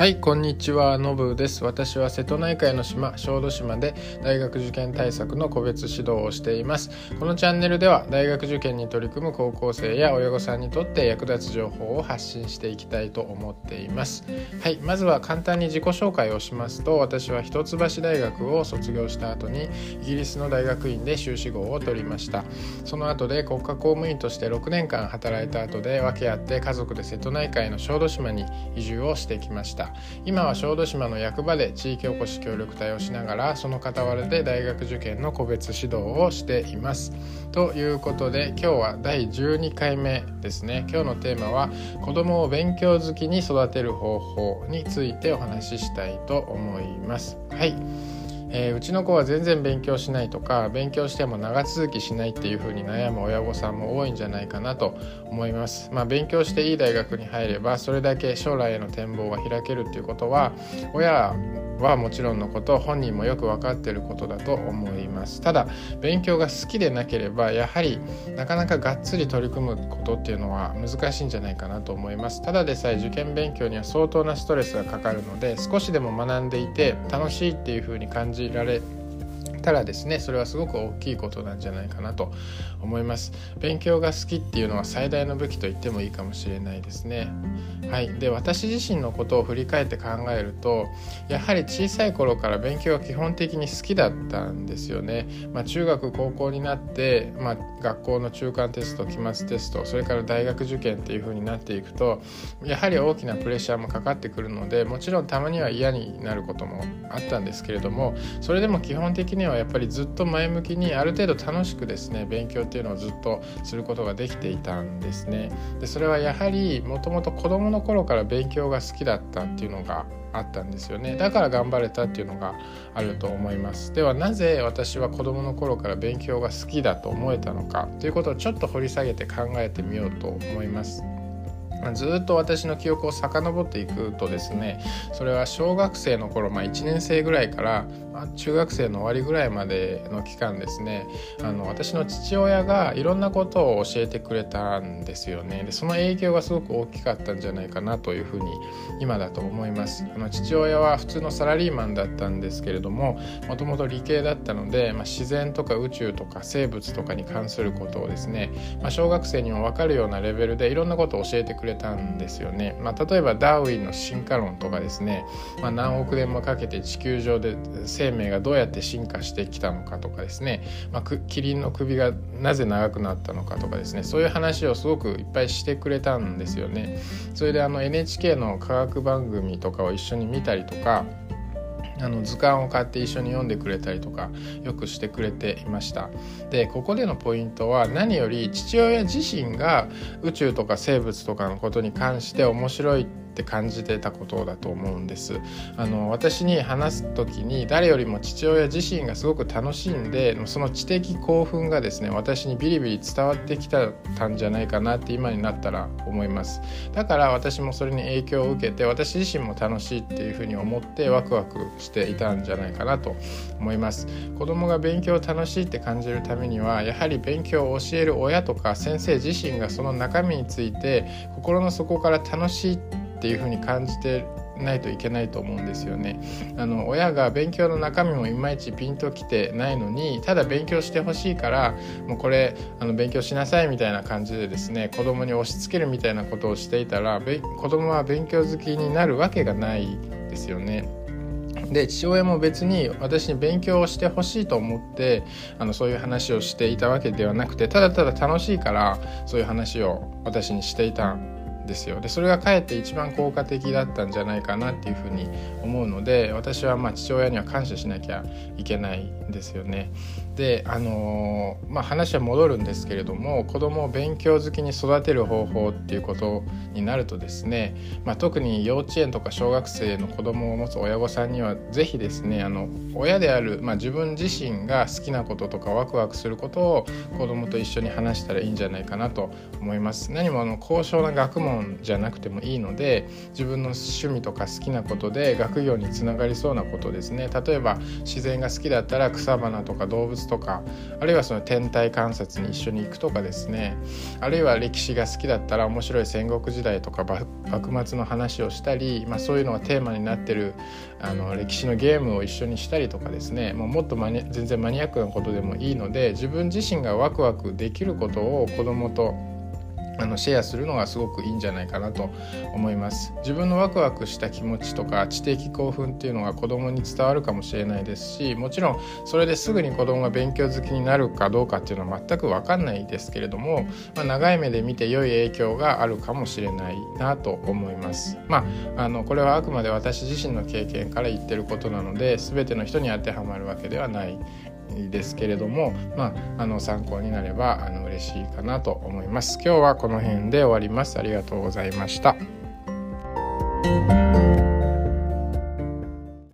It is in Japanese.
はいこんにちは。のぶです。私は瀬戸内海の島小豆島で大学受験対策の個別指導をしています。このチャンネルでは大学受験に取り組む高校生や親御さんにとって役立つ情報を発信していきたいと思っています。はいまずは簡単に自己紹介をしますと私は一橋大学を卒業した後にイギリスの大学院で修士号を取りました。その後で国家公務員として6年間働いた後で訳あって家族で瀬戸内海の小豆島に移住をしてきました。今は小豆島の役場で地域おこし協力隊をしながらその傍らで大学受験の個別指導をしています。ということで今日は第12回目ですね。今日のテーマは子供を勉強好きに育てる方法についてお話ししたいと思います。はい。えー、うちの子は全然勉強しないとか勉強しても長続きしないっていうふうに悩む親御さんも多いんじゃないかなと思います。まあ、勉強していい大学に入ればそれだけ将来への展望が開けるっていうことは親はもちろんのこと本人もよく分かっていることだと思います。ただ勉強が好きでなければやはりなかなかがっつり取り組むことっていうのは難しいんじゃないかなと思います。ただでさえ受験勉強には相当なストレスがかかるので少しでも学んでいて楽しいっていうふうに感じられたらですねそれはすごく大きいことなんじゃないかなと思います。勉強が好きっていうのは最大の武器と言ってもいいかもしれないですね。はい。で私自身のことを振り返って考えるとやはり小さい頃から勉強が基本的に好きだったんですよね、まあ、中学高校になって、まあ、学校の中間テスト期末テストそれから大学受験っていう風になっていくとやはり大きなプレッシャーもかかってくるのでもちろんたまには嫌になることもあったんですけれどもそれでも基本的にははやっぱりずっと前向きにある程度楽しくですね勉強っていうのをずっとすることができていたんですね。でそれはやはりもともと子どもの頃から勉強が好きだったっていうのがあったんですよね。だから頑張れたっていうのがあると思います。ではなぜ私は子どもの頃から勉強が好きだと思えたのかということをちょっと掘り下げて考えてみようと思います。ずっと私の記憶を遡っていくとですねそれは小学生の頃、まあ、1年生ぐらいから、まあ、中学生の終わりぐらいまでの期間ですね。あの私の父親がいろんなことを教えてくれたんですよね。でその影響がすごく大きかったんじゃないかなというふうに今だと思います。あの父親は普通のサラリーマンだったんですけれどももともと理系だったので、まあ、自然とか宇宙とか生物とかに関することをですね、まあ、小学生にも分かるようなレベルでいろんなことを教えてくれたんですよね。まあ、例えばダーウィンの進化論とかですね、まあ、何億年もかけて地球上で生生命がどうやって進化してきたのかとかですね、まあ、キリンの首がなぜ長くなったのかとかですね。そういう話をすごくいっぱいしてくれたんですよね。それであの NHK の科学番組とかを一緒に見たりとかあの図鑑を買って一緒に読んでくれたりとかよくしてくれていました。でここでのポイントは何より父親自身が宇宙とか生物とかのことに関して面白いってって感じてたことだと思うんです。あの私に話す時に誰よりも父親自身がすごく楽しんでその知的興奮がですね私にビリビリ伝わってきたんじゃないかなって今になったら思います。だから私もそれに影響を受けて私自身も楽しいっていうふうに思ってワクワクしていたんじゃないかなと思います。子供が勉強を楽しいって感じるためにはやはり勉強を教える親とか先生自身がその中身について心の底から楽しいってっていうふうに感じてないといけないと思うんですよね。あの親が勉強の中身もいまいちピンときてないのにただ勉強してほしいからもうこれあの勉強しなさいみたいな感じでですね子供に押し付けるみたいなことをしていたら子供は勉強好きになるわけがないですよね。で父親も別に私に勉強をしてほしいと思ってあのそういう話をしていたわけではなくてただただ楽しいからそういう話を私にしていたですよでそれがかえって一番効果的だったんじゃないかなっていうふうに思うので私はまあ父親には感謝しなきゃいけないんですよね。であのー、まあ、話は戻るんですけれども子供を勉強好きに育てる方法っていうことになるとですね、まあ、特に幼稚園とか小学生の子供を持つ親御さんには是非ですねあの親である、まあ、自分自身が好きなこととかワクワクすることを子供と一緒に話したらいいんじゃないかなと思います。何もあの高尚な学問じゃなくてもいいので自分の趣味とか好きなことで学業につながりそうなことですね。例えば自然が好きだったら草花とか動物とかあるいはその天体観察に一緒に行くとかですね。あるいは歴史が好きだったら面白い戦国時代とか幕末の話をしたり、まあ、そういうのがテーマになってるあの歴史のゲームを一緒にしたりとかですね。もうもっとマニ全然マニアックなことでもいいので自分自身がワクワクできることを子どもとあのシェアするのがすごくいいんじゃないかなと思います。自分のワクワクした気持ちとか知的興奮っていうのが子供に伝わるかもしれないですしもちろんそれですぐに子供が勉強好きになるかどうかっていうのは全く分かんないですけれども、まあ、長い目で見て良い影響があるかもしれないなと思います。まああのこれはあくまで私自身の経験から言ってることなので全ての人に当てはまるわけではない。ですけれども、まあ、あの参考になればあの嬉しいかなと思います。今日はこの辺で終わります。ありがとうございました。